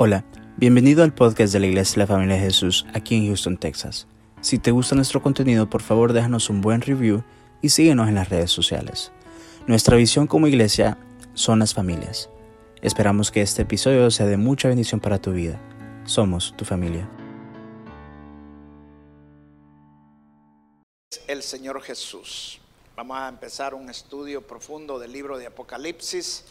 Hola, bienvenido al podcast de la Iglesia de la Familia de Jesús aquí en Houston, Texas. Si te gusta nuestro contenido, por favor déjanos un buen review y síguenos en las redes sociales. Nuestra visión como iglesia son las familias. Esperamos que este episodio sea de mucha bendición para tu vida. Somos tu familia. El Señor Jesús. Vamos a empezar un estudio profundo del libro de Apocalipsis.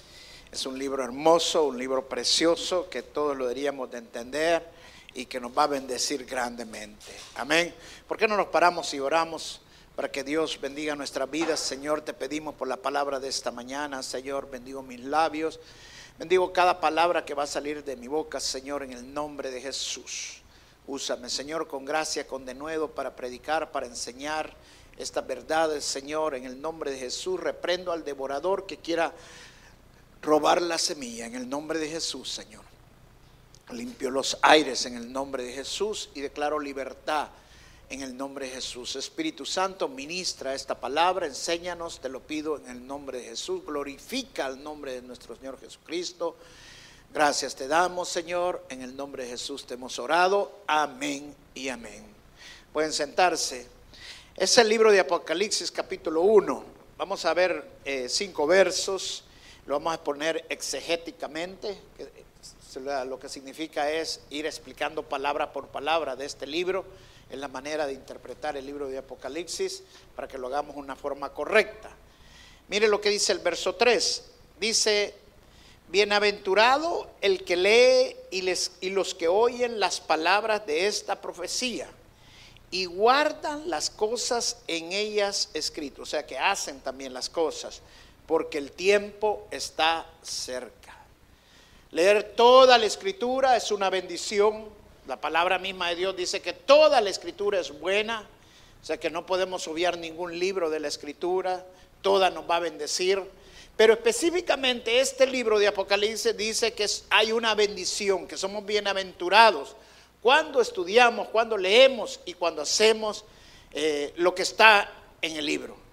Es un libro hermoso, un libro precioso que todos lo deberíamos de entender y que nos va a bendecir grandemente. Amén. ¿Por qué no nos paramos y oramos para que Dios bendiga nuestras vidas? Señor, te pedimos por la palabra de esta mañana. Señor, bendigo mis labios. Bendigo cada palabra que va a salir de mi boca, Señor, en el nombre de Jesús. Úsame, Señor, con gracia, con denuedo para predicar, para enseñar estas verdades, Señor, en el nombre de Jesús. Reprendo al devorador que quiera robar la semilla en el nombre de Jesús, Señor. Limpio los aires en el nombre de Jesús y declaro libertad en el nombre de Jesús. Espíritu Santo, ministra esta palabra, enséñanos, te lo pido en el nombre de Jesús. Glorifica el nombre de nuestro Señor Jesucristo. Gracias te damos, Señor. En el nombre de Jesús te hemos orado. Amén y amén. Pueden sentarse. Es el libro de Apocalipsis capítulo 1. Vamos a ver eh, cinco versos lo vamos a poner exegéticamente, lo que significa es ir explicando palabra por palabra de este libro, es la manera de interpretar el libro de Apocalipsis para que lo hagamos de una forma correcta. Mire lo que dice el verso 3. Dice, bienaventurado el que lee y, les, y los que oyen las palabras de esta profecía y guardan las cosas en ellas escritas, o sea que hacen también las cosas porque el tiempo está cerca. Leer toda la escritura es una bendición. La palabra misma de Dios dice que toda la escritura es buena, o sea que no podemos obviar ningún libro de la escritura, toda nos va a bendecir. Pero específicamente este libro de Apocalipsis dice que hay una bendición, que somos bienaventurados cuando estudiamos, cuando leemos y cuando hacemos eh, lo que está en el libro.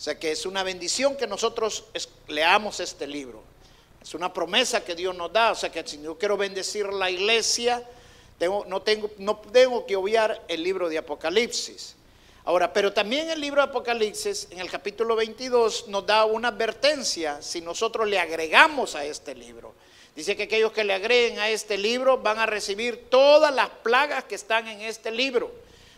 O sea que es una bendición que nosotros leamos este libro. Es una promesa que Dios nos da. O sea que si yo quiero bendecir la iglesia, no, tengo, no tengo que obviar el libro de Apocalipsis. Ahora, pero también el libro de Apocalipsis, en el capítulo 22, nos da una advertencia si nosotros le agregamos a este libro. Dice que aquellos que le agreguen a este libro van a recibir todas las plagas que están en este libro.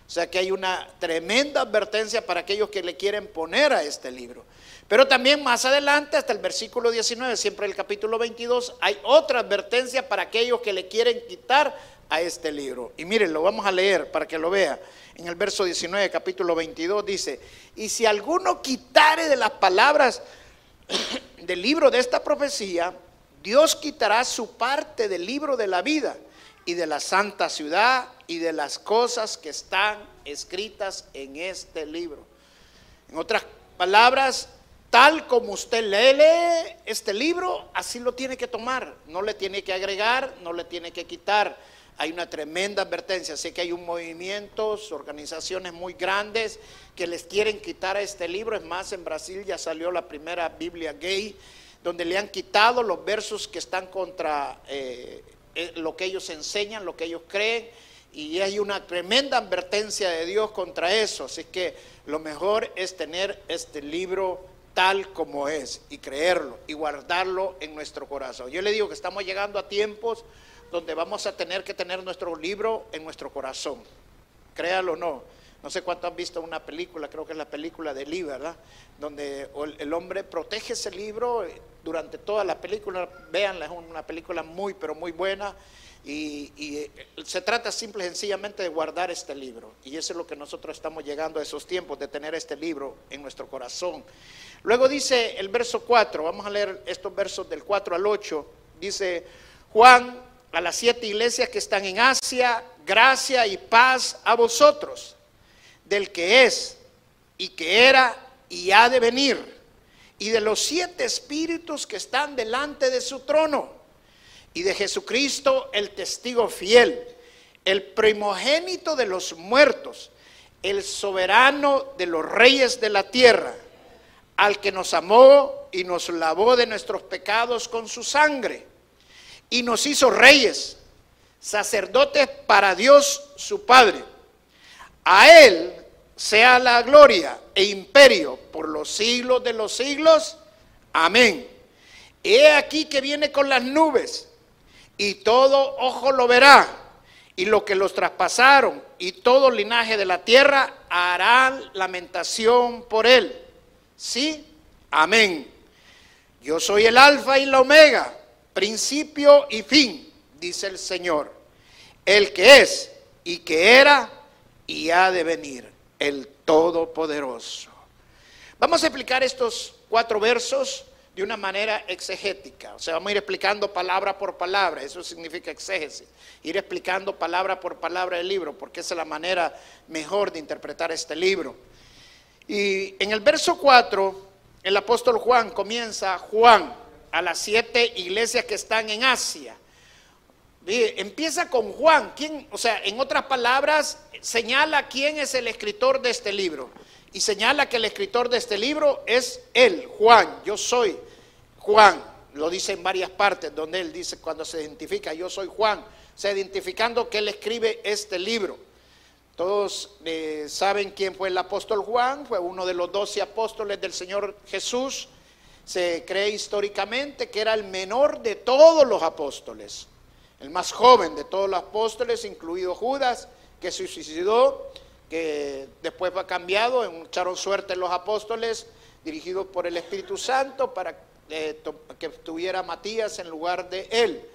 O sea que hay una tremenda advertencia para aquellos que le quieren poner a este libro. Pero también más adelante, hasta el versículo 19, siempre el capítulo 22, hay otra advertencia para aquellos que le quieren quitar a este libro. Y miren, lo vamos a leer para que lo vea. En el verso 19, capítulo 22, dice, y si alguno quitare de las palabras del libro de esta profecía, Dios quitará su parte del libro de la vida y de la santa ciudad y de las cosas que están escritas en este libro. En otras palabras, tal como usted lee este libro, así lo tiene que tomar. No le tiene que agregar, no le tiene que quitar. Hay una tremenda advertencia. Sé que hay un movimiento, organizaciones muy grandes que les quieren quitar a este libro. Es más, en Brasil ya salió la primera Biblia gay, donde le han quitado los versos que están contra eh, eh, lo que ellos enseñan, lo que ellos creen, y hay una tremenda advertencia de Dios contra eso. Así que lo mejor es tener este libro tal como es y creerlo y guardarlo en nuestro corazón. Yo le digo que estamos llegando a tiempos donde vamos a tener que tener nuestro libro en nuestro corazón. Créalo o no. No sé cuánto han visto una película, creo que es la película de Lee, ¿verdad? Donde el hombre protege ese libro durante toda la película. Véanla, es una película muy, pero muy buena. Y, eh, se trata simple y sencillamente de guardar este libro. Y eso es lo que nosotros estamos llegando a esos tiempos, de tener este libro en nuestro corazón. Luego dice el verso 4, vamos a leer estos versos del 4 al 8. Dice Juan a las siete iglesias que están en Asia, gracia y paz a vosotros del que es y que era y ha de venir, y de los siete espíritus que están delante de su trono, y de Jesucristo el testigo fiel, el primogénito de los muertos, el soberano de los reyes de la tierra, al que nos amó y nos lavó de nuestros pecados con su sangre, y nos hizo reyes sacerdotes para Dios su Padre. A Él sea la gloria e imperio por los siglos de los siglos. Amén. He aquí que viene con las nubes y todo ojo lo verá y lo que los traspasaron y todo linaje de la tierra harán lamentación por él. Sí, amén. Yo soy el alfa y la omega, principio y fin, dice el Señor, el que es y que era y ha de venir, el Todopoderoso. Vamos a explicar estos cuatro versos de una manera exegética. O sea, vamos a ir explicando palabra por palabra. Eso significa exégesis. Ir explicando palabra por palabra el libro, porque esa es la manera mejor de interpretar este libro. Y en el verso 4, el apóstol Juan comienza, Juan, a las siete iglesias que están en Asia. Empieza con Juan, ¿quién? O sea, en otras palabras, señala quién es el escritor de este libro. Y señala que el escritor de este libro es él, Juan, yo soy Juan, lo dice en varias partes donde él dice cuando se identifica, yo soy Juan, o sea, identificando que él escribe este libro. Todos eh, saben quién fue el apóstol Juan, fue uno de los doce apóstoles del Señor Jesús. Se cree históricamente que era el menor de todos los apóstoles, el más joven de todos los apóstoles, incluido Judas, que se suicidó que después fue cambiado, echaron suerte los apóstoles, dirigidos por el Espíritu Santo, para eh, que estuviera Matías en lugar de él.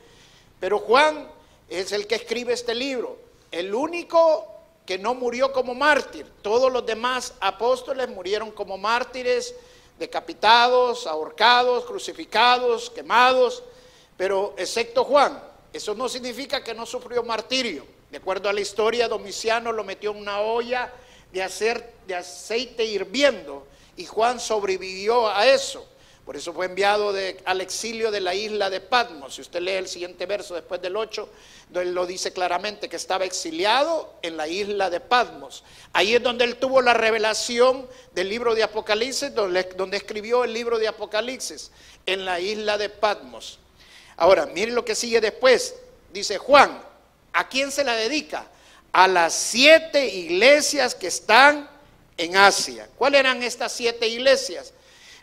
Pero Juan es el que escribe este libro, el único que no murió como mártir. Todos los demás apóstoles murieron como mártires, decapitados, ahorcados, crucificados, quemados, pero excepto Juan. Eso no significa que no sufrió martirio. De acuerdo a la historia, Domiciano lo metió en una olla de, aceite hirviendo y Juan sobrevivió a eso. Por eso fue enviado al exilio de la isla de Patmos. Si usted lee el siguiente verso después del 8, él lo dice claramente que estaba exiliado en la isla de Patmos. Ahí es donde él tuvo la revelación del libro de Apocalipsis, donde, donde escribió el libro de Apocalipsis, en la isla de Patmos. Ahora, miren lo que sigue después. Dice Juan, ¿A quién se la dedica? A las siete iglesias que están en Asia. ¿Cuáles eran estas siete iglesias?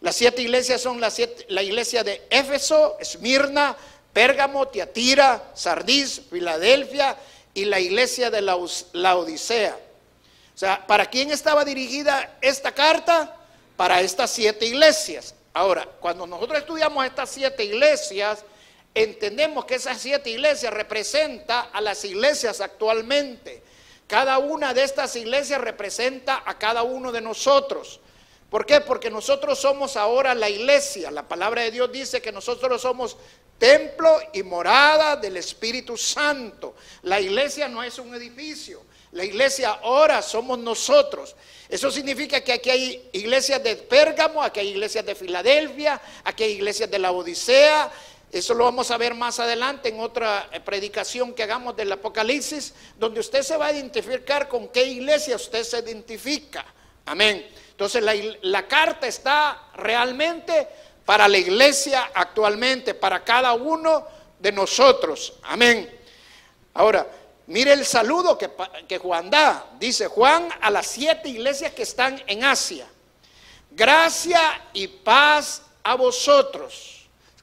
Las siete iglesias son la, la iglesia de Éfeso, Esmirna, Pérgamo, Tiatira, Sardis, Filadelfia y la iglesia de la Odisea. O sea, ¿para quién estaba dirigida esta carta? Para estas siete iglesias. Ahora, cuando nosotros estudiamos estas siete iglesias, entendemos que esas siete iglesias representa a las iglesias actualmente. Cada una de estas iglesias representa a cada uno de nosotros. ¿Por qué? Porque nosotros somos ahora la iglesia. La palabra de Dios dice que nosotros somos templo y morada del Espíritu Santo. La iglesia no es un edificio. La iglesia ahora somos nosotros. Eso significa que aquí hay iglesias de Pérgamo, aquí hay iglesias de Filadelfia, aquí hay iglesias de la Odisea, eso lo vamos a ver más adelante en otra eh, predicación que hagamos del Apocalipsis, donde usted se va a identificar con qué iglesia usted se identifica. Amén. Entonces la, carta está realmente para la iglesia actualmente, para cada uno de nosotros. Amén. Ahora, mire el saludo que, que, Juan da. Dice Juan a las siete iglesias que están en Asia. Gracia y paz a vosotros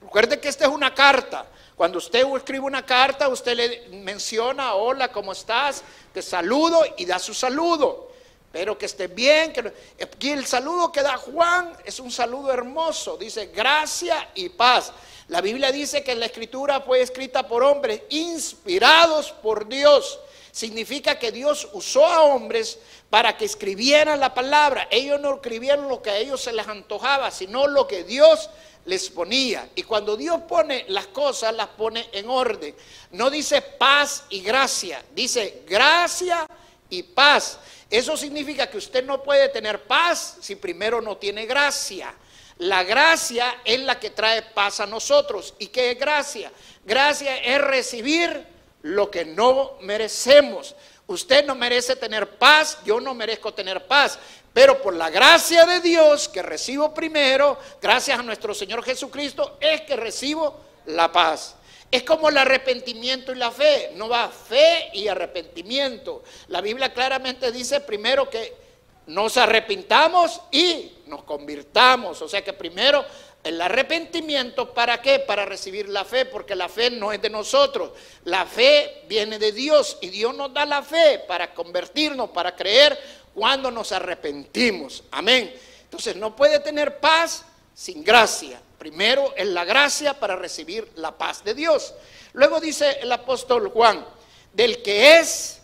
Recuerde que esta es una carta. Cuando usted escribe una carta, usted le menciona, hola, ¿cómo estás? Te saludo y da su saludo. Pero que esté bien. Que... El saludo que da Juan es un saludo hermoso. Dice gracia y paz. La Biblia dice que la escritura fue escrita por hombres inspirados por Dios. Significa que Dios usó a hombres para que escribieran la palabra. Ellos no escribieron lo que a ellos se les antojaba, sino lo que Dios les ponía. Y cuando Dios pone las cosas, las pone en orden. No dice paz y gracia, dice gracia y paz. Eso significa que usted no puede tener paz si primero no tiene gracia. La gracia es la que trae paz a nosotros. ¿Y qué es gracia? Gracia es recibir lo que no merecemos. Usted no merece tener paz, yo no merezco tener paz. Pero por la gracia de Dios que recibo primero, gracias a nuestro Señor Jesucristo, es que recibo la paz. Es como el arrepentimiento y la fe. No va fe y arrepentimiento. La Biblia claramente dice primero que nos arrepintamos y nos convirtamos. O sea que primero el arrepentimiento, ¿para qué? Para recibir la fe, porque la fe no es de nosotros. La fe viene de Dios y Dios nos da la fe para convertirnos, para creer cuando nos arrepentimos. Amén. Entonces no puede tener paz sin gracia. Primero es la gracia para recibir la paz de Dios. Luego dice el apóstol Juan, del que es,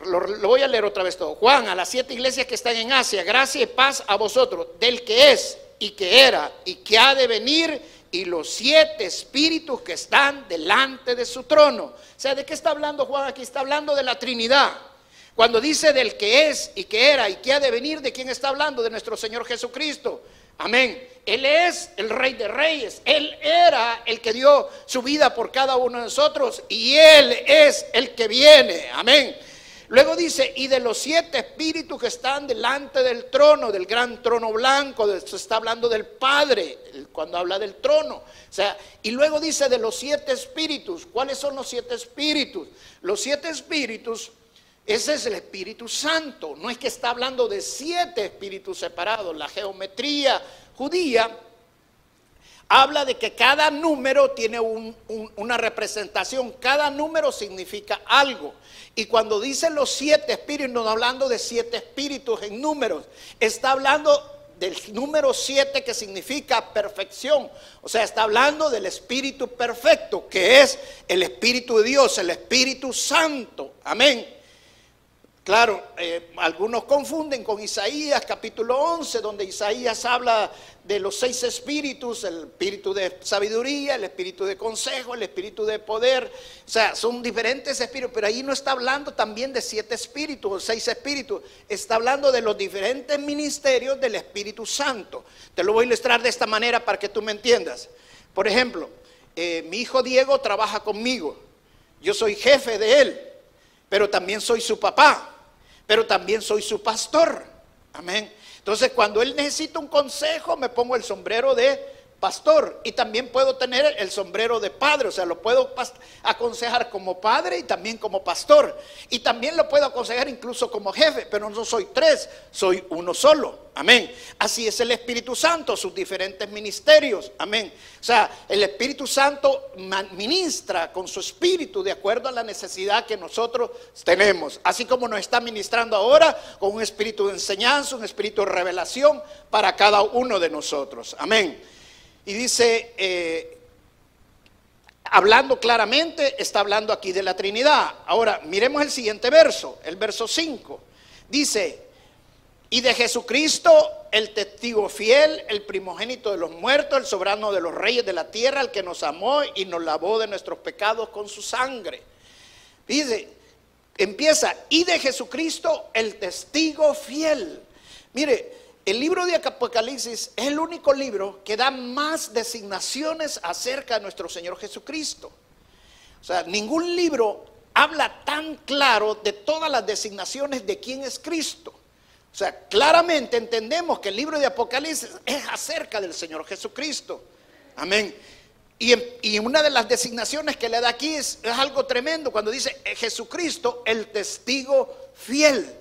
lo, voy a leer otra vez todo, Juan, a las siete iglesias que están en Asia, gracia y paz a vosotros, del que es y que era y que ha de venir y los siete espíritus que están delante de su trono. O sea, ¿de qué está hablando Juan aquí? Está hablando de la Trinidad. Cuando dice del que es y que era y que ha de venir, ¿de quién está hablando? De nuestro Señor Jesucristo. Amén. Él es el rey de reyes. Él era el que dio su vida por cada uno de nosotros y Él es el que viene. Amén. Luego dice, y de los siete espíritus que están delante del trono, del gran trono blanco, se está hablando del Padre cuando habla del trono. O sea, y luego dice de los siete espíritus. ¿Cuáles son los siete espíritus? Los siete espíritus ese es el Espíritu Santo. No es que está hablando de siete espíritus separados. La geometría judía habla de que cada número tiene una representación. Cada número significa algo. Y cuando dice los siete espíritus, no está hablando de siete espíritus en números. Está hablando del número siete que significa perfección. O sea, está hablando del Espíritu perfecto, que es el Espíritu de Dios, el Espíritu Santo. Amén. Claro, eh, algunos confunden con Isaías capítulo 11, donde Isaías habla de los seis espíritus, el espíritu de sabiduría, el espíritu de consejo, el espíritu de poder. O sea, son diferentes espíritus, pero ahí no está hablando también de siete espíritus o seis espíritus, está hablando de los diferentes ministerios del Espíritu Santo. Te lo voy a ilustrar de esta manera para que tú me entiendas. Por ejemplo, eh, mi hijo Diego trabaja conmigo, yo soy jefe de él, pero también soy su papá pero también soy su pastor. Amén. Entonces, cuando él necesita un consejo, me pongo el sombrero de pastor y también puedo tener el sombrero de padre, o sea, lo puedo aconsejar como padre y también como pastor. Y también lo puedo aconsejar incluso como jefe, pero no soy tres, soy uno solo. Amén. Así es el Espíritu Santo, sus diferentes ministerios. Amén. O sea, el Espíritu Santo ministra con su espíritu de acuerdo a la necesidad que nosotros tenemos. Así como nos está ministrando ahora con un espíritu de enseñanza, un espíritu de revelación para cada uno de nosotros. Amén. Y dice, eh, hablando claramente, está hablando aquí de la Trinidad. Ahora, miremos el siguiente verso, el verso 5. Dice, y de Jesucristo, el testigo fiel, el primogénito de los muertos, el soberano de los reyes de la tierra, el que nos amó y nos lavó de nuestros pecados con su sangre. Dice, empieza, y de Jesucristo, el testigo fiel. Mire, el libro de Apocalipsis es el único libro que da más designaciones acerca de nuestro Señor Jesucristo. O sea, ningún libro habla tan claro de todas las designaciones de quién es Cristo. O sea, claramente entendemos que el libro de Apocalipsis es acerca del Señor Jesucristo. Amén. Y, una de las designaciones que le da aquí es, algo tremendo cuando dice eh, Jesucristo, el testigo fiel.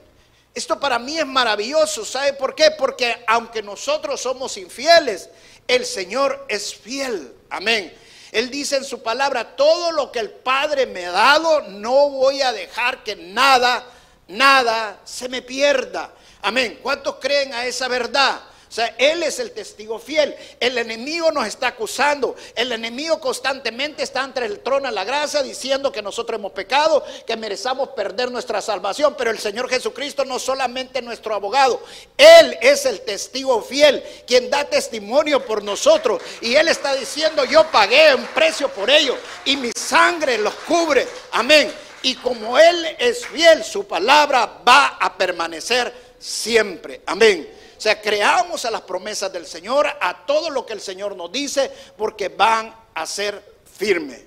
Esto para mí es maravilloso. ¿Sabe por qué? Porque aunque nosotros somos infieles, el Señor es fiel. Amén. Él dice en su palabra, todo lo que el Padre me ha dado, no voy a dejar que nada, nada se me pierda. Amén. ¿Cuántos creen a esa verdad? O sea, Él es el testigo fiel. El enemigo nos está acusando. El enemigo constantemente está entre el trono de la gracia diciendo que nosotros hemos pecado, que merecemos perder nuestra salvación. Pero el Señor Jesucristo no solamente es nuestro abogado. Él es el testigo fiel, quien da testimonio por nosotros. Y Él está diciendo, yo pagué un precio por ello y mi sangre los cubre. Amén. Y como Él es fiel, su palabra va a permanecer siempre. Amén. Sea, creamos a las promesas del Señor, a todo lo que el Señor nos dice, porque van a ser firmes.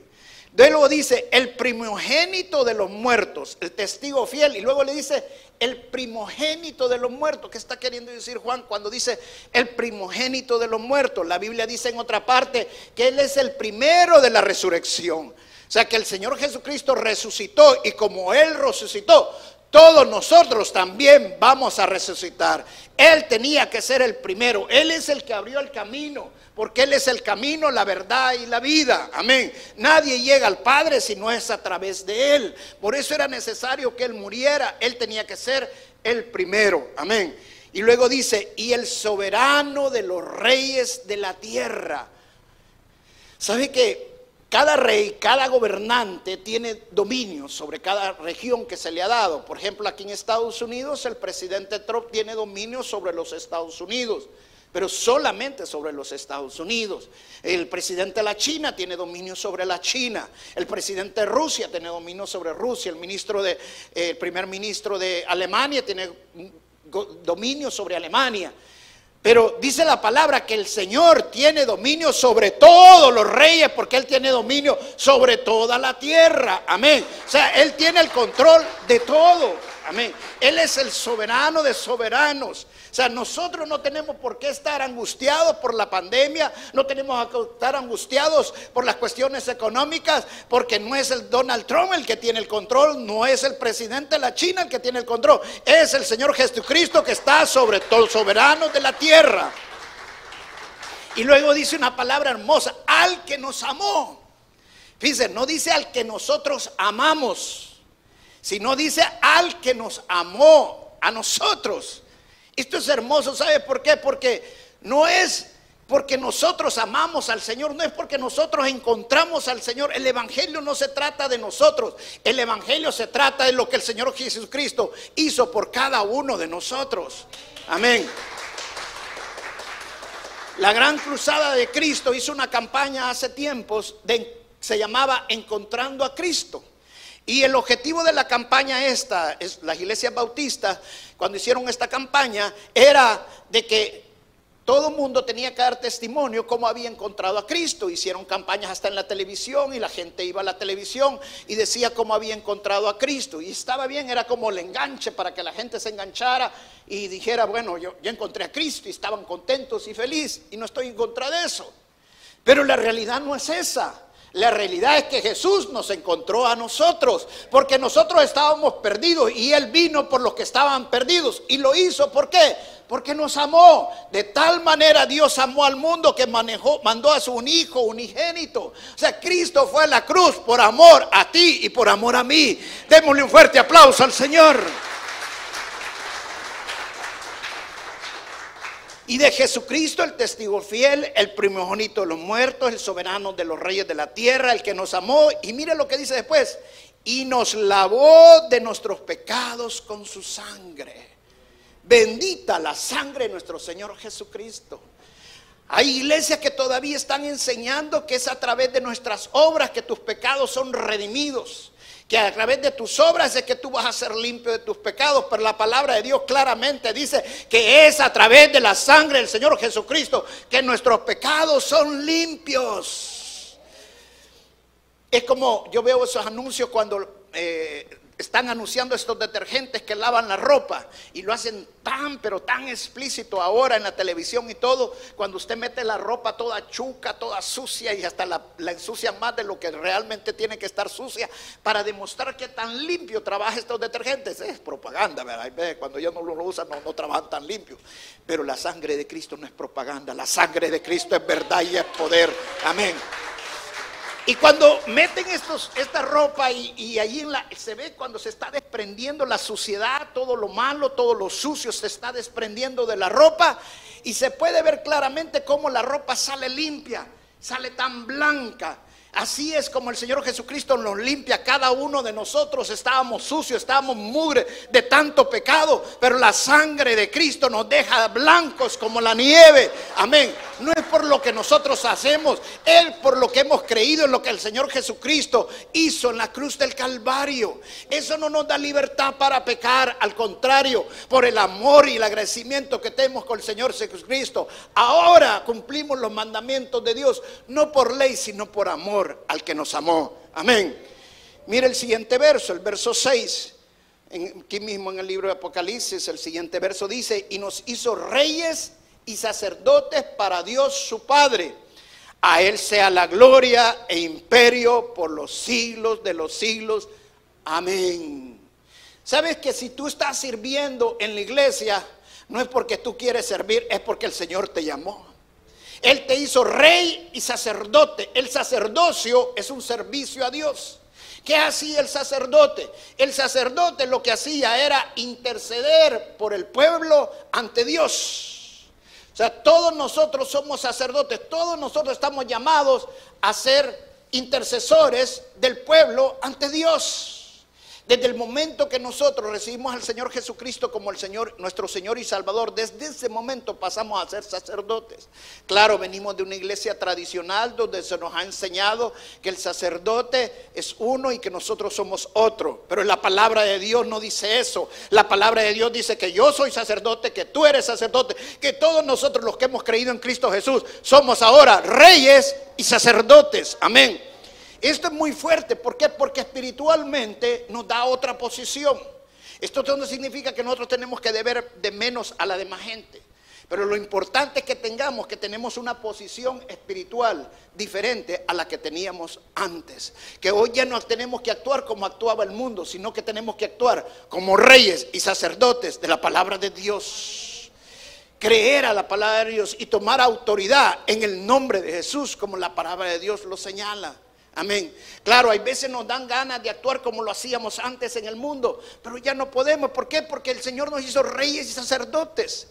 De luego dice, el primogénito de los muertos, el testigo fiel. Y luego le dice, el primogénito de los muertos. ¿Qué está queriendo decir Juan cuando dice el primogénito de los muertos? La Biblia dice en otra parte que Él es el primero de la resurrección. O sea que el Señor Jesucristo resucitó y como Él resucitó, todos nosotros también vamos a resucitar. Él tenía que ser el primero. Él es el que abrió el camino, porque Él es el camino, la verdad y la vida. Amén. Nadie llega al Padre si no es a través de Él. Por eso era necesario que Él muriera. Él tenía que ser el primero. Amén. Y luego dice, y el soberano de los reyes de la tierra. ¿Sabe qué? Cada rey, cada gobernante tiene dominio sobre cada región que se le ha dado. Por ejemplo, aquí en Estados Unidos el presidente Trump tiene dominio sobre los Estados Unidos, pero solamente sobre los Estados Unidos. El presidente de la China tiene dominio sobre la China. El presidente de Rusia tiene dominio sobre Rusia. El ministro de, el primer ministro de Alemania tiene dominio sobre Alemania. Pero dice la palabra que el Señor tiene dominio sobre todos los reyes porque Él tiene dominio sobre toda la tierra. Amén. O sea, Él tiene el control de todo. Amén. Él es el soberano de soberanos. O sea, nosotros no tenemos por qué estar angustiados por la pandemia, no tenemos que estar angustiados por las cuestiones económicas, porque no es el Donald Trump el que tiene el control, no es el presidente de la China el que tiene el control, es el Señor Jesucristo que está sobre todo soberano de la tierra. Y luego dice una palabra hermosa, al que nos amó. Fíjense, no dice al que nosotros amamos sino dice al que nos amó, a nosotros. Esto es hermoso, ¿sabe por qué? Porque no es porque nosotros amamos al Señor, no es porque nosotros encontramos al Señor. El Evangelio no se trata de nosotros, el Evangelio se trata de lo que el Señor Jesucristo hizo por cada uno de nosotros. Amén. La gran cruzada de Cristo hizo una campaña hace tiempos, se llamaba Encontrando a Cristo. Y el objetivo de la campaña esta, es, las iglesias bautistas, cuando hicieron esta campaña, era de que todo el mundo tenía que dar testimonio cómo había encontrado a Cristo. Hicieron campañas hasta en la televisión y la gente iba a la televisión y decía cómo había encontrado a Cristo. Y estaba bien, era como el enganche para que la gente se enganchara y dijera, bueno, yo, yo encontré a Cristo y estaban contentos y felices y no estoy en contra de eso. Pero la realidad no es esa. La realidad es que Jesús nos encontró a nosotros, porque nosotros estábamos perdidos y Él vino por los que estaban perdidos. Y lo hizo, ¿por qué? Porque nos amó. De tal manera Dios amó al mundo que manejó, mandó a su hijo unigénito. O sea, Cristo fue a la cruz por amor a ti y por amor a mí. Démosle un fuerte aplauso al Señor. Y de Jesucristo, el testigo fiel, el primogénito de los muertos, el soberano de los reyes de la tierra, el que nos amó. Y mire lo que dice después. Y nos lavó de nuestros pecados con su sangre. Bendita la sangre de nuestro Señor Jesucristo. Hay iglesias que todavía están enseñando que es a través de nuestras obras que tus pecados son redimidos que a través de tus obras es que tú vas a ser limpio de tus pecados, pero la palabra de Dios claramente dice que es a través de la sangre del Señor Jesucristo que nuestros pecados son limpios. Es como yo veo esos anuncios cuando eh, están anunciando estos detergentes que lavan la ropa y lo hacen tan, pero tan explícito ahora en la televisión y todo, cuando usted mete la ropa toda chuca, toda sucia y hasta la, ensucia más de lo que realmente tiene que estar sucia para demostrar que tan limpio trabaja estos detergentes. Es propaganda, ¿verdad? Cuando ellos no lo usan no, no trabajan tan limpio. Pero la sangre de Cristo no es propaganda, la sangre de Cristo es verdad y es poder. Amén. Y cuando meten estos, esta ropa y, y en la, se ve cuando se está desprendiendo la suciedad, todo lo malo, todo lo sucio se está desprendiendo de la ropa y se puede ver claramente cómo la ropa sale limpia, sale tan blanca. Así es como el Señor Jesucristo nos limpia. Cada uno de nosotros estábamos sucios, estábamos mugre de tanto pecado, pero la sangre de Cristo nos deja blancos como la nieve. Amén. No es por lo que nosotros hacemos, es por lo que hemos creído en lo que el Señor Jesucristo hizo en la cruz del Calvario. Eso no nos da libertad para pecar, al contrario, por el amor y el agradecimiento que tenemos con el Señor Jesucristo. Ahora cumplimos los mandamientos de Dios, no por ley, sino por amor al que nos amó. Amén. Mire el siguiente verso, el verso 6. aquí mismo en el libro de Apocalipsis, el siguiente verso dice, y nos hizo reyes y sacerdotes para Dios su Padre. A Él sea la gloria e imperio por los siglos de los siglos. Amén. Sabes que si tú estás sirviendo en la iglesia, no es porque tú quieres servir, es porque el Señor te llamó. Él te hizo rey y sacerdote. El sacerdocio es un servicio a Dios. ¿Qué hacía el sacerdote? El sacerdote lo que hacía era interceder por el pueblo ante Dios. O sea, todos nosotros somos sacerdotes, todos nosotros estamos llamados a ser intercesores del pueblo ante Dios. Desde el momento que nosotros recibimos al Señor Jesucristo como el Señor, nuestro Señor y Salvador, desde ese momento pasamos a ser sacerdotes. Claro, venimos de una iglesia tradicional donde se nos ha enseñado que el sacerdote es uno y que nosotros somos otro. Pero la palabra de Dios no dice eso. La palabra de Dios dice que yo soy sacerdote, que tú eres sacerdote, que todos nosotros los que hemos creído en Cristo Jesús somos ahora reyes y sacerdotes. Amén. Esto es muy fuerte, ¿por qué? Porque espiritualmente nos da otra posición. Esto no significa que nosotros tenemos que deber de menos a la demás gente. Pero lo importante es que tengamos que tenemos una posición espiritual diferente a la que teníamos antes. Que hoy ya no tenemos que actuar como actuaba el mundo, sino que tenemos que actuar como reyes y sacerdotes de la palabra de Dios. Creer a la palabra de Dios y tomar autoridad en el nombre de Jesús, como la palabra de Dios lo señala. Amén. Claro, hay veces nos dan ganas de actuar como lo hacíamos antes en el mundo, pero ya no podemos. ¿Por qué? Porque el Señor nos hizo reyes y sacerdotes.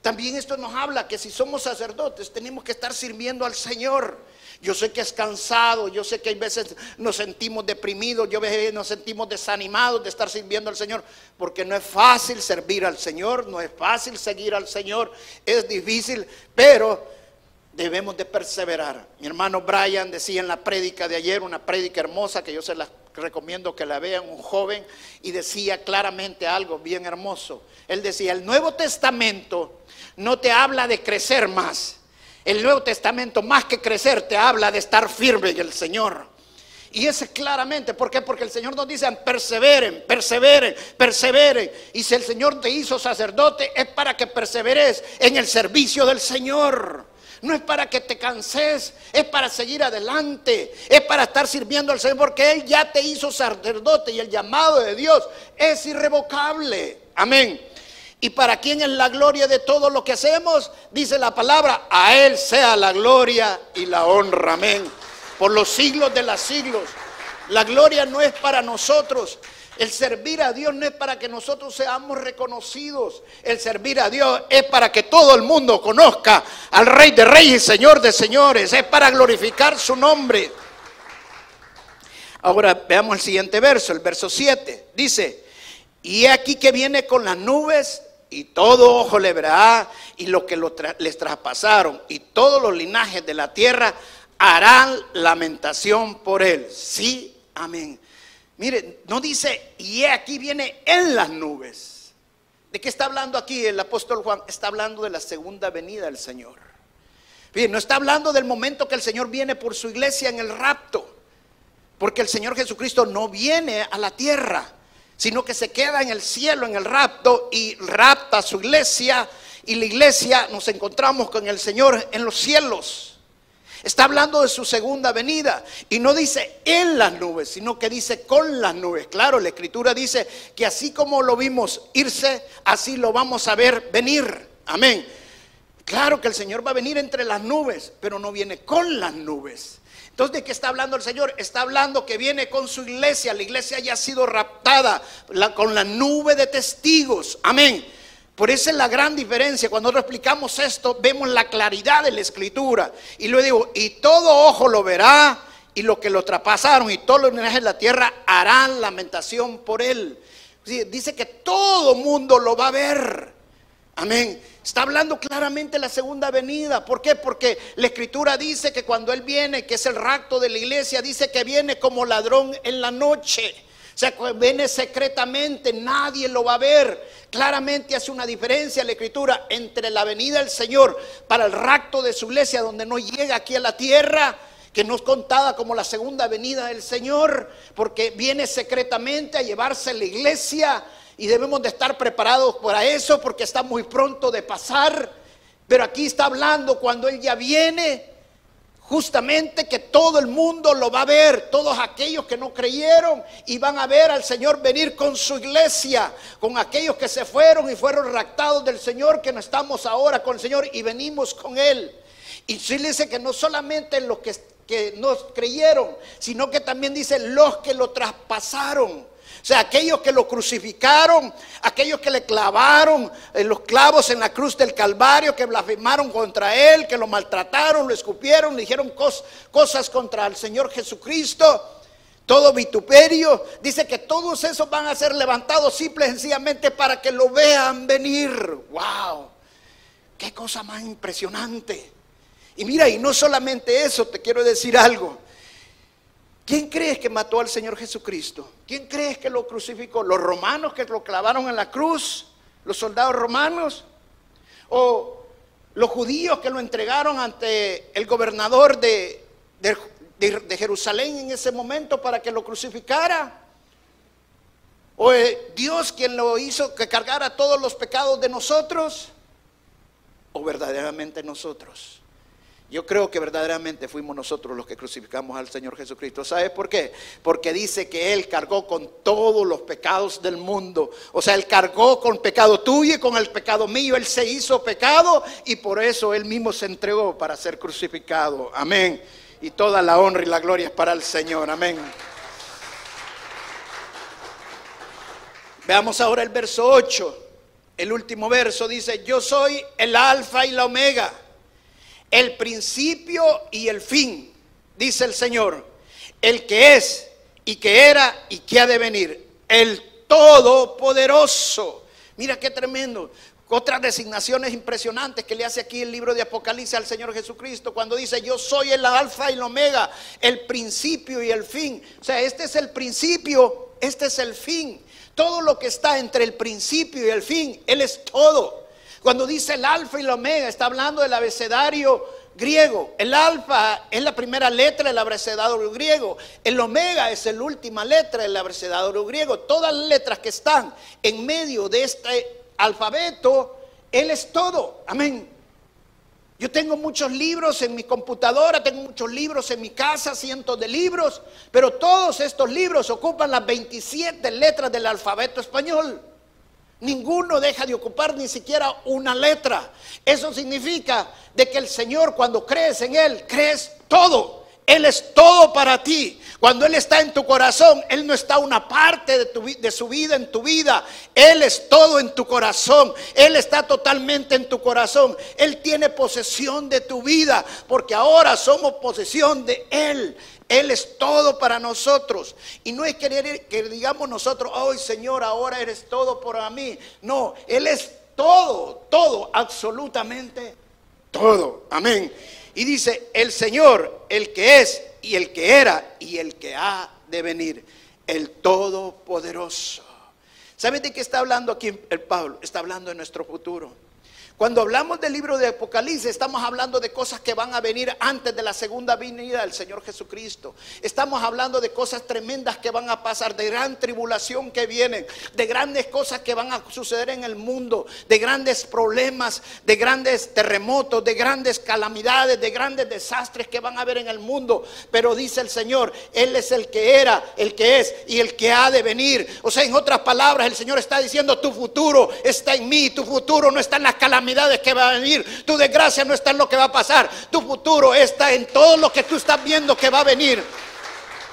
También esto nos habla que si somos sacerdotes tenemos que estar sirviendo al Señor. Yo sé que es cansado, yo sé que hay veces nos sentimos deprimidos, yo veces nos sentimos desanimados de estar sirviendo al Señor, porque no es fácil servir al Señor, no es fácil seguir al Señor, es difícil, pero debemos de perseverar. Mi hermano Brian decía en la prédica de ayer, una prédica hermosa que yo se la recomiendo que la vean, un joven, y decía claramente algo bien hermoso. Él decía, el Nuevo Testamento no te habla de crecer más. El Nuevo Testamento más que crecer te habla de estar firme en el Señor. Y ese claramente, ¿por qué? Porque el Señor nos dice, perseveren, perseveren, perseveren. Y si el Señor te hizo sacerdote, es para que perseveres en el servicio del Señor. No es para que te canses, es para seguir adelante, es para estar sirviendo al Señor, porque Él ya te hizo sacerdote y el llamado de Dios es irrevocable. Amén. Y para quien es la gloria de todo lo que hacemos, dice la palabra, a Él sea la gloria y la honra. Amén. Por los siglos de los siglos. La gloria no es para nosotros, el servir a Dios no es para que nosotros seamos reconocidos. El servir a Dios es para que todo el mundo conozca al Rey de Reyes y Señor de Señores. Es para glorificar su nombre. Ahora veamos el siguiente verso, el verso 7. Dice, y aquí que viene con las nubes y todo ojo le verá y lo que les traspasaron y todos los linajes de la tierra harán lamentación por él. Sí, amén. Mire, no dice, y aquí viene en las nubes. ¿De qué está hablando aquí el apóstol Juan? Está hablando de la segunda venida del Señor. Bien, no está hablando del momento que el Señor viene por su iglesia en el rapto. Porque el Señor Jesucristo no viene a la tierra, sino que se queda en el cielo, en el rapto, y rapta a su iglesia. Y la iglesia nos encontramos con el Señor en los cielos. Está hablando de su segunda venida y no dice en las nubes, sino que dice con las nubes. Claro, la escritura dice que así como lo vimos irse, así lo vamos a ver venir. Amén. Claro que el Señor va a venir entre las nubes, pero no viene con las nubes. Entonces, ¿de qué está hablando el Señor? Está hablando que viene con su iglesia. La iglesia ya ha sido raptada con la nube de testigos. Amén. Por eso es la gran diferencia. Cuando nosotros explicamos esto, vemos la claridad de la escritura. Y luego digo, y todo ojo lo verá, y lo que lo traspasaron, y todos los linajes de la tierra harán lamentación por él. Dice que todo mundo lo va a ver. Amén. Está hablando claramente la segunda venida. ¿Por qué? Porque la escritura dice que cuando Él viene, que es el rapto de la iglesia, dice que viene como ladrón en la noche. O sea, viene secretamente, nadie lo va a ver. Claramente hace una diferencia la escritura entre la venida del Señor para el rapto de su iglesia, donde no llega aquí a la tierra, que no es contada como la segunda venida del Señor, porque viene secretamente a llevarse la iglesia y debemos de estar preparados para eso porque está muy pronto de pasar. Pero aquí está hablando cuando Él ya viene, justamente que todo el mundo lo va a ver, todos aquellos que no creyeron y van a ver al Señor venir con su iglesia, con aquellos que se fueron y fueron raptados del Señor, que no estamos ahora con el Señor y venimos con Él. Y sí dice que no solamente los que, que nos creyeron, sino que también dice los que lo traspasaron. O sea, aquellos que lo crucificaron, aquellos que le clavaron eh, los clavos en la cruz del Calvario, que blasfemaron contra él, que lo maltrataron, lo escupieron, le dijeron cosas contra el Señor Jesucristo todo vituperio. Dice que todos esos van a ser levantados simple y sencillamente para que lo vean venir. ¡Wow! ¡Qué cosa más impresionante! Y mira, y no solamente eso, te quiero decir algo. ¿Quién crees que mató al Señor Jesucristo? ¿Quién crees que lo crucificó? ¿Los romanos que lo clavaron en la cruz? ¿Los soldados romanos? ¿O los judíos que lo entregaron ante el gobernador de, de, Jerusalén en ese momento para que lo crucificara? ¿O Dios quien lo hizo que cargara todos los pecados de nosotros? ¿O verdaderamente nosotros? Yo creo que verdaderamente fuimos nosotros los que crucificamos al Señor Jesucristo. ¿Sabes por qué? Porque dice que Él cargó con todos los pecados del mundo. O sea, Él cargó con pecado tuyo y con el pecado mío. Él se hizo pecado y por eso Él mismo se entregó para ser crucificado. Amén. Y toda la honra y la gloria es para el Señor. Amén. Veamos ahora el verso 8. El último verso dice, yo soy el alfa y la omega el principio y el fin, dice el Señor, el que es y que era y que ha de venir, el todopoderoso. Mira qué tremendo. Otras designaciones impresionantes que le hace aquí el libro de Apocalipsis al Señor Jesucristo cuando dice, yo soy el alfa y el omega, el principio y el fin. O sea, este es el principio, este es el fin. Todo lo que está entre el principio y el fin, Él es todo. Cuando dice el alfa y el omega, está hablando del abecedario griego. El alfa es la primera letra del abecedario griego. El omega es la última letra del abecedario griego. Todas las letras que están en medio de este alfabeto, Él es todo. Amén. Yo tengo muchos libros en mi computadora, tengo muchos libros en mi casa, cientos de libros, pero todos estos libros ocupan las 27 letras del alfabeto español. Ninguno deja de ocupar ni siquiera una letra. Eso significa de que el Señor cuando crees en Él, crees todo. Él es todo para ti. Cuando Él está en tu corazón, Él no está una parte de, tu, su vida en tu vida. Él es todo en tu corazón. Él está totalmente en tu corazón. Él tiene posesión de tu vida porque ahora somos posesión de Él. Él es todo para nosotros. Y no es querer que digamos nosotros, hoy Señor, ahora eres todo para mí. No, Él es todo, todo, absolutamente todo. Amén. Y dice, el Señor, el que es y el que era y el que ha de venir, el Todopoderoso. ¿Saben de qué está hablando aquí el Pablo? Está hablando de nuestro futuro. Cuando hablamos del libro de Apocalipsis, estamos hablando de cosas que van a venir antes de la segunda venida del Señor Jesucristo. Estamos hablando de cosas tremendas que van a pasar, de gran tribulación que vienen, de grandes cosas que van a suceder en el mundo, de grandes problemas, de grandes terremotos, de grandes calamidades, de grandes desastres que van a haber en el mundo. Pero dice el Señor, Él es el que era, el que es y el que ha de venir. O sea, en otras palabras, el Señor está diciendo, tu futuro está en mí, tu futuro no está en las calamidades que va a venir. Tu desgracia no está en lo que va a pasar. Tu futuro está en todo lo que tú estás viendo que va a venir.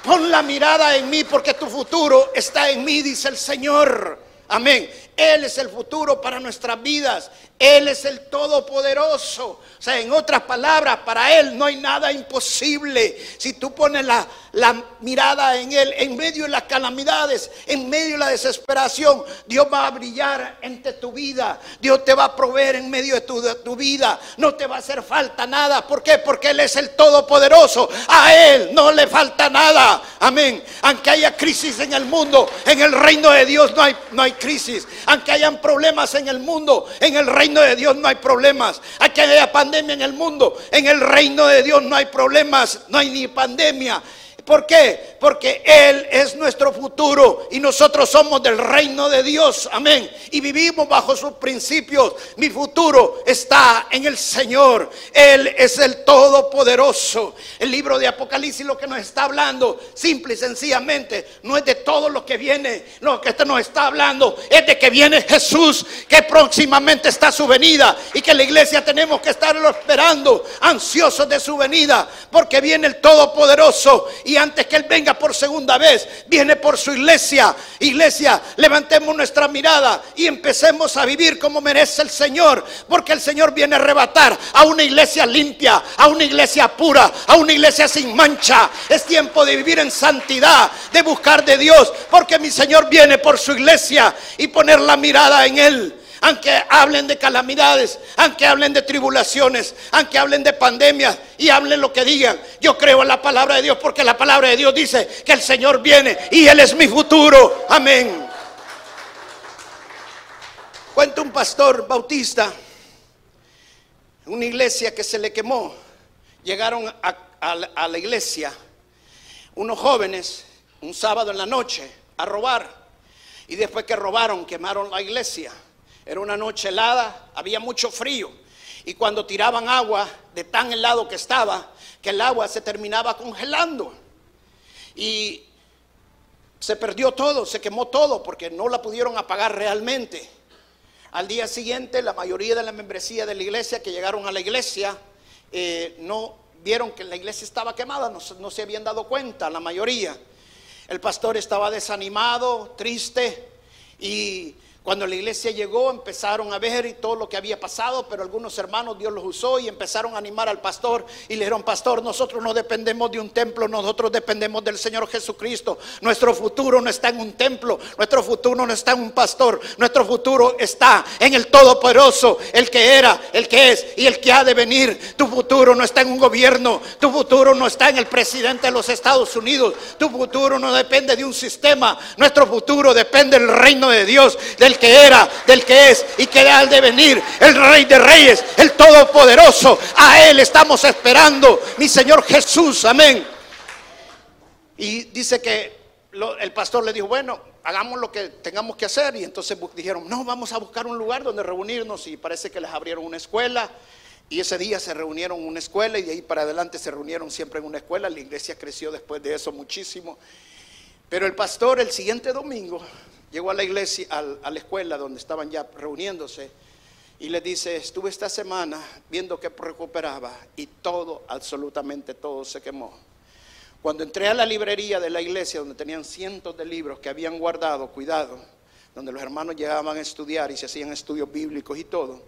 Pon la mirada en mí porque tu futuro está en mí, dice el Señor. Amén. Él es el futuro para nuestras vidas. Él es el todopoderoso. O sea, en otras palabras, para Él no hay nada imposible. Si tú pones la, la, mirada en Él, en medio de las calamidades, en medio de la desesperación, Dios va a brillar entre tu vida. Dios te va a proveer en medio de tu, tu vida. No te va a hacer falta nada. ¿Por qué? Porque Él es el todopoderoso. A Él no le falta nada. Amén. Aunque haya crisis en el mundo, en el reino de Dios no hay, no hay crisis. Aunque hayan problemas en el mundo, en el reino de Dios no hay problemas. Aunque haya pandemia en el mundo, en el reino de Dios no hay problemas, no hay ni pandemia. ¿Por qué? Porque Él es nuestro futuro y nosotros somos del reino de Dios. Amén. Y vivimos bajo sus principios. Mi futuro está en el Señor. Él es el Todopoderoso. El libro de Apocalipsis lo que nos está hablando, simple y sencillamente, no es de todo lo que viene. Lo que esto nos está hablando es de que viene Jesús, que próximamente está su venida y que la iglesia tenemos que estarlo esperando, ansiosos de su venida, porque viene el Todopoderoso y antes que Él venga por segunda vez, viene por su iglesia. Iglesia, levantemos nuestra mirada y empecemos a vivir como merece el Señor, porque el Señor viene a arrebatar a una iglesia limpia, a una iglesia pura, a una iglesia sin mancha. Es tiempo de vivir en santidad, de buscar de Dios, porque mi Señor viene por su iglesia y poner la mirada en Él aunque hablen de calamidades, aunque hablen de tribulaciones, aunque hablen de pandemias y hablen lo que digan. Yo creo en la palabra de Dios porque la palabra de Dios dice que el Señor viene y Él es mi futuro. Amén. Cuenta un pastor bautista, una iglesia que se le quemó. Llegaron a, a la iglesia unos jóvenes un sábado en la noche a robar. Y después que robaron, quemaron la iglesia. Era una noche helada, había mucho frío. Y cuando tiraban agua de tan helado que estaba, que el agua se terminaba congelando. Y se perdió todo, se quemó todo porque no la pudieron apagar realmente. Al día siguiente, la mayoría de la membresía de la iglesia que llegaron a la iglesia eh, no vieron que la iglesia estaba quemada, no, no se habían dado cuenta, la mayoría. El pastor estaba desanimado, triste y cuando la iglesia llegó empezaron a ver y todo lo que había pasado, pero algunos hermanos Dios los usó y empezaron a animar al pastor y le dijeron, pastor, nosotros no dependemos de un templo, nosotros dependemos del Señor Jesucristo. Nuestro futuro no está en un templo, nuestro futuro no está en un pastor, nuestro futuro está en el Todopoderoso, el que era, el que es y el que ha de venir. Tu futuro no está en un gobierno, tu futuro no está en el presidente de los Estados Unidos, tu futuro no depende de un sistema, nuestro futuro depende del reino de Dios, del que era, del que es y que ha de venir, el Rey de Reyes, el Todopoderoso. A Él estamos esperando, mi Señor Jesús, amén. Y dice que el pastor le dijo, bueno, hagamos lo que tengamos que hacer. Y entonces dijeron, no, vamos a buscar un lugar donde reunirnos. Y parece que les abrieron una escuela. Y ese día se reunieron en una escuela y de ahí para adelante se reunieron siempre en una escuela. La iglesia creció después de eso muchísimo. Pero el pastor el siguiente domingo llegó a la iglesia, a la escuela donde estaban ya reuniéndose y le dice, estuve esta semana viendo que recuperaba y todo, absolutamente todo se quemó. Cuando entré a la librería de la iglesia donde tenían cientos de libros que habían guardado, cuidado, donde los hermanos llegaban a estudiar y se hacían estudios bíblicos y todo,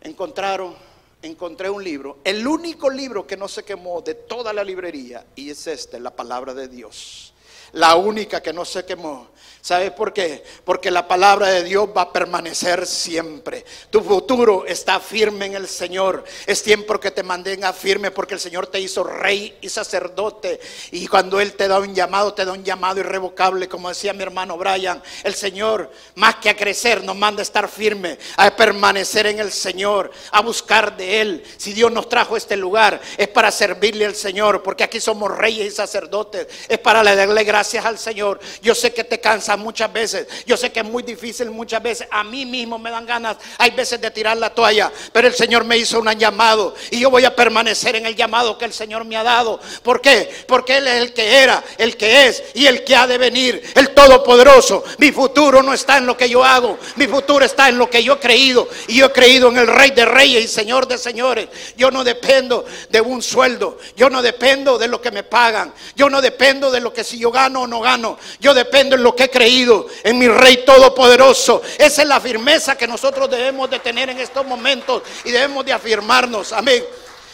encontraron, encontré un libro, el único libro que no se quemó de toda la librería y es este, la palabra de Dios. La única que no se quemó ¿Sabes por qué? Porque la palabra de Dios va a permanecer siempre. Tu futuro está firme en el Señor. Es tiempo que te mantenga firme porque el Señor te hizo rey y sacerdote. Y cuando Él te da un llamado, te da un llamado irrevocable. Como decía mi hermano Brian, el Señor, más que a crecer, nos manda a estar firme, a permanecer en el Señor, a buscar de Él. Si Dios nos trajo a este lugar, es para servirle al Señor, porque aquí somos reyes y sacerdotes. Es para darle gracias al Señor. Yo sé que te cansa muchas veces. Yo sé que es muy difícil muchas veces. A mí mismo me dan ganas, hay veces de tirar la toalla. Pero el Señor me hizo un llamado y yo voy a permanecer en el llamado que el Señor me ha dado. ¿Por qué? Porque Él es el que era, el que es y el que ha de venir, el Todopoderoso. Mi futuro no está en lo que yo hago, mi futuro está en lo que yo he creído. Y yo he creído en el Rey de Reyes y Señor de Señores. Yo no dependo de un sueldo, yo no dependo de lo que me pagan, yo no dependo de lo que si yo gano o no gano, yo dependo en lo que he creído en mi Rey Todopoderoso. Esa es la firmeza que nosotros debemos de tener en estos momentos y debemos de afirmarnos. Amén.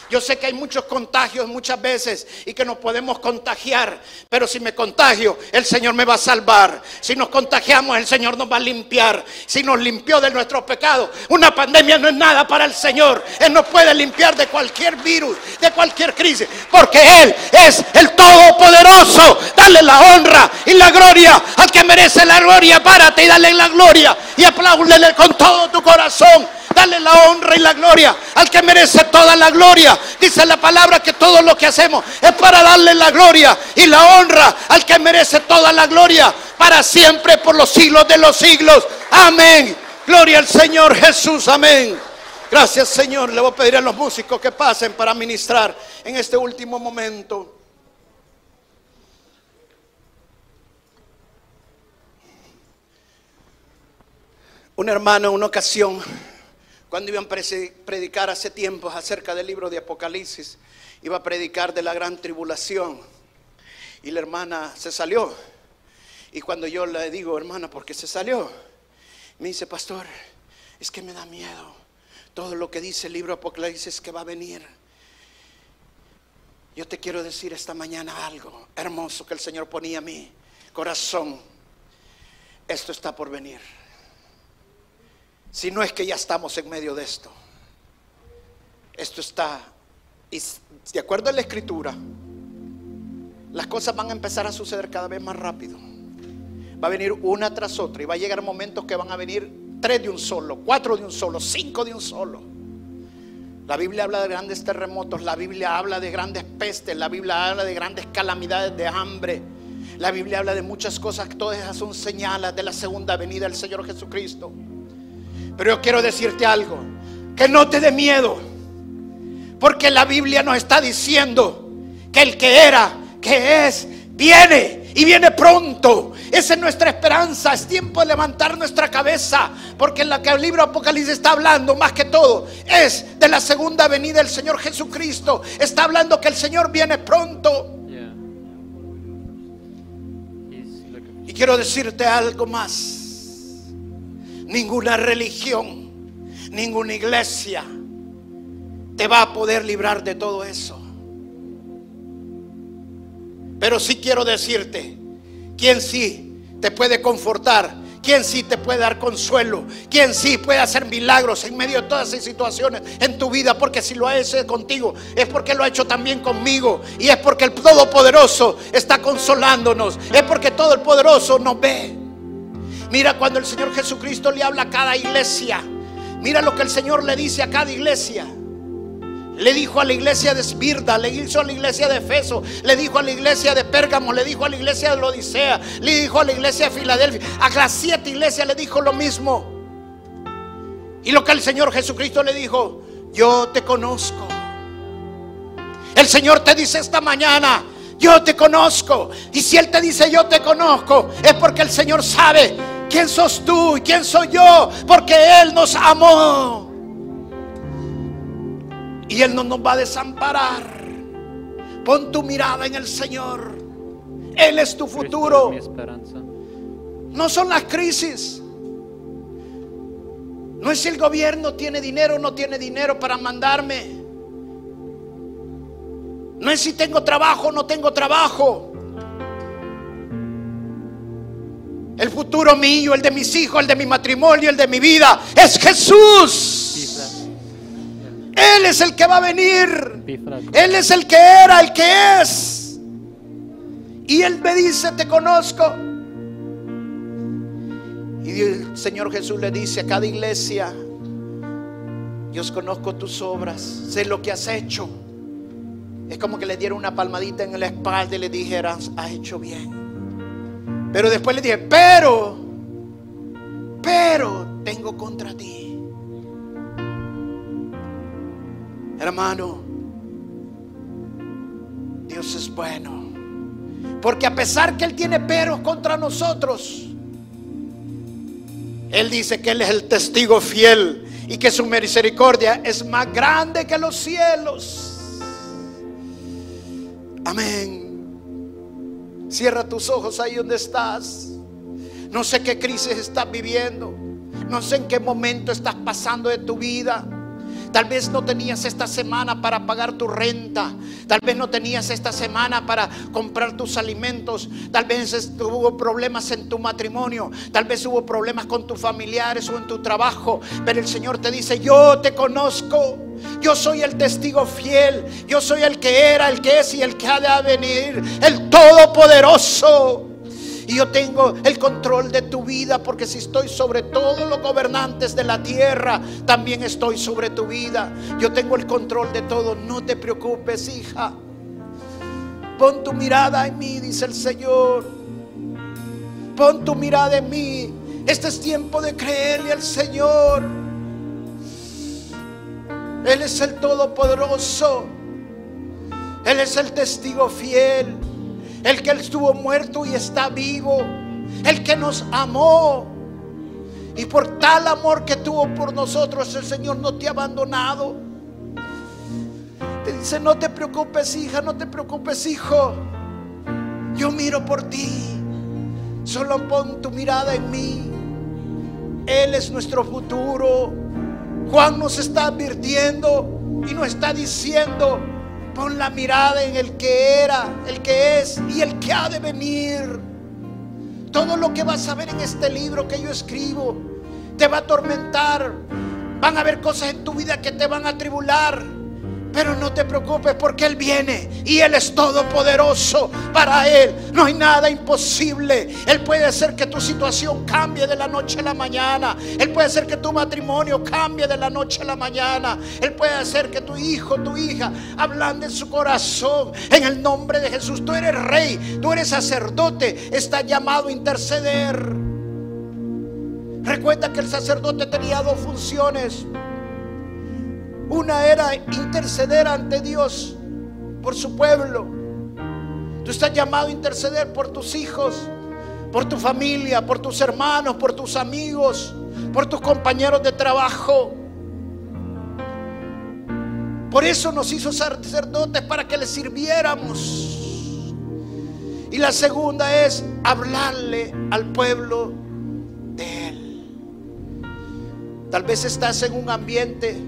Yo sé que hay muchos contagios muchas veces y que nos podemos contagiar, pero si me contagio, el Señor me va a salvar. Si nos contagiamos, el Señor nos va a limpiar. Si nos limpió de nuestros pecados, una pandemia no es nada para el Señor. Él nos puede limpiar de cualquier virus, de cualquier crisis, porque Él es el Todopoderoso. La honra y la gloria al que merece la gloria. Párate y dale la gloria y apláudele con todo tu corazón. Dale la honra y la gloria al que merece toda la gloria. Dice la palabra que todo lo que hacemos es para darle la gloria y la honra al que merece toda la gloria para siempre por los siglos de los siglos. Amén. Gloria al Señor Jesús. Amén. Gracias Señor. Le voy a pedir a los músicos que pasen para ministrar en este último momento. Un hermano en una ocasión, cuando iban a predicar hace tiempos acerca del libro de Apocalipsis, iba a predicar de la gran tribulación. Y la hermana se salió. Y cuando yo le digo, hermana, ¿por qué se salió? Me dice, pastor, es que me da miedo. Todo lo que dice el libro Apocalipsis que va a venir. Yo te quiero decir esta mañana algo hermoso que el Señor ponía a mi corazón. Esto está por venir. Si no es que ya estamos en medio de esto. Esto está, y de acuerdo a la escritura, las cosas van a empezar a suceder cada vez más rápido. Va a venir una tras otra y va a llegar momentos que van a venir tres de un solo, cuatro de un solo, cinco de un solo. La Biblia habla de grandes terremotos, la Biblia habla de grandes pestes, la Biblia habla de grandes calamidades de hambre. La Biblia habla de muchas cosas, todas esas son señales de la segunda venida del Señor Jesucristo. Pero yo quiero decirte algo, que no te dé miedo, porque la Biblia nos está diciendo que el que era, que es, viene y viene pronto. Esa es nuestra esperanza. Es tiempo de levantar nuestra cabeza. Porque en la que el libro Apocalipsis está hablando más que todo es de la segunda venida del Señor Jesucristo. Está hablando que el Señor viene pronto. Y quiero decirte algo más ninguna religión, ninguna iglesia te va a poder librar de todo eso. Pero sí quiero decirte, ¿quién sí te puede confortar? ¿Quién sí te puede dar consuelo? ¿Quién sí puede hacer milagros en medio de todas esas situaciones en tu vida? Porque si lo ha hecho contigo, es porque lo ha hecho también conmigo. Y es porque el Todopoderoso está consolándonos. Es porque todo el Poderoso nos ve. Mira cuando el Señor Jesucristo le habla a cada iglesia. Mira lo que el Señor le dice a cada iglesia. Le dijo a la iglesia de Esmirda, le hizo a la iglesia de Efeso, le dijo a la iglesia de Pérgamo, le dijo a la iglesia de Odisea, le dijo a la iglesia de Filadelfia. A las siete iglesias le dijo lo mismo. Y lo que el Señor Jesucristo le dijo, yo te conozco. El Señor te dice esta mañana, yo te conozco. Y si Él te dice yo te conozco, es porque el Señor sabe quién sos tú y quién soy yo, porque Él nos amó. Y Él no nos va a desamparar. Pon tu mirada en el Señor. Él es tu futuro. No son las crisis. No es si el gobierno tiene dinero o no tiene dinero para mandarme. No es si tengo trabajo o no tengo trabajo. El futuro mío, el de mis hijos, el de mi matrimonio, el de mi vida, es Jesús. Él es el que va a venir. Él es el que era, el que es. Y Él me dice, te conozco. Y el Señor Jesús le dice a cada iglesia, Dios conozco tus obras, sé lo que has hecho. Es como que le dieron una palmadita en la espalda y le dijeran, has hecho bien. Pero después le dije, pero, pero tengo contra ti. Hermano, Dios es bueno. Porque a pesar que Él tiene peros contra nosotros, Él dice que Él es el testigo fiel y que su misericordia es más grande que los cielos. Amén. Cierra tus ojos ahí donde estás. No sé qué crisis estás viviendo. No sé en qué momento estás pasando de tu vida. Tal vez no tenías esta semana para pagar tu renta. Tal vez no tenías esta semana para comprar tus alimentos. Tal vez hubo problemas en tu matrimonio. Tal vez hubo problemas con tus familiares o en tu trabajo. Pero el Señor te dice, yo te conozco. Yo soy el testigo fiel. Yo soy el que era, el que es y el que ha de venir. El Todopoderoso. Y yo tengo el control de tu vida porque si estoy sobre todos los gobernantes de la tierra, también estoy sobre tu vida. Yo tengo el control de todo. No te preocupes, hija. Pon tu mirada en mí, dice el Señor. Pon tu mirada en mí. Este es tiempo de creerle al Señor. Él es el Todopoderoso. Él es el testigo fiel. El que estuvo muerto y está vivo. El que nos amó. Y por tal amor que tuvo por nosotros, el Señor no te ha abandonado. Te dice, no te preocupes hija, no te preocupes hijo. Yo miro por ti. Solo pon tu mirada en mí. Él es nuestro futuro. Juan nos está advirtiendo y nos está diciendo, pon la mirada en el que era, el que es y el que ha de venir. Todo lo que vas a ver en este libro que yo escribo te va a atormentar. Van a haber cosas en tu vida que te van a tribular. Pero no te preocupes porque Él viene y Él es todopoderoso. Para Él no hay nada imposible. Él puede hacer que tu situación cambie de la noche a la mañana. Él puede hacer que tu matrimonio cambie de la noche a la mañana. Él puede hacer que tu hijo, tu hija, hablando en su corazón, en el nombre de Jesús. Tú eres rey, tú eres sacerdote, está llamado a interceder. Recuerda que el sacerdote tenía dos funciones. Una era interceder ante Dios por su pueblo. Tú estás llamado a interceder por tus hijos, por tu familia, por tus hermanos, por tus amigos, por tus compañeros de trabajo. Por eso nos hizo sacerdotes para que le sirviéramos. Y la segunda es hablarle al pueblo de Él. Tal vez estás en un ambiente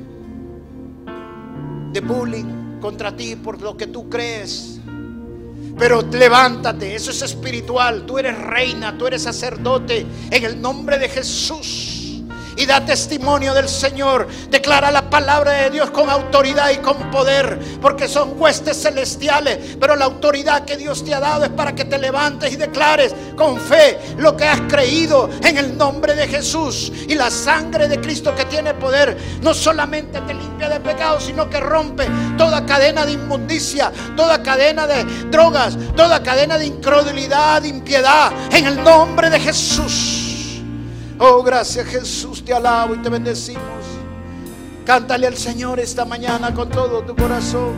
de bullying contra ti por lo que tú crees. Pero levántate, eso es espiritual. Tú eres reina, tú eres sacerdote en el nombre de Jesús y da testimonio del Señor. Declara la palabra de Dios con autoridad y con poder, porque son huestes celestiales. Pero la autoridad que Dios te ha dado es para que te levantes y declares con fe lo que has creído en el nombre de Jesús. Y la sangre de Cristo que tiene poder no solamente te limpia de pecado, sino que rompe toda cadena de inmundicia, toda cadena de drogas, toda cadena de incredulidad, de impiedad, en el nombre de Jesús. Oh, gracias Jesús, te alabo y te bendecimos. Cántale al Señor esta mañana con todo tu corazón.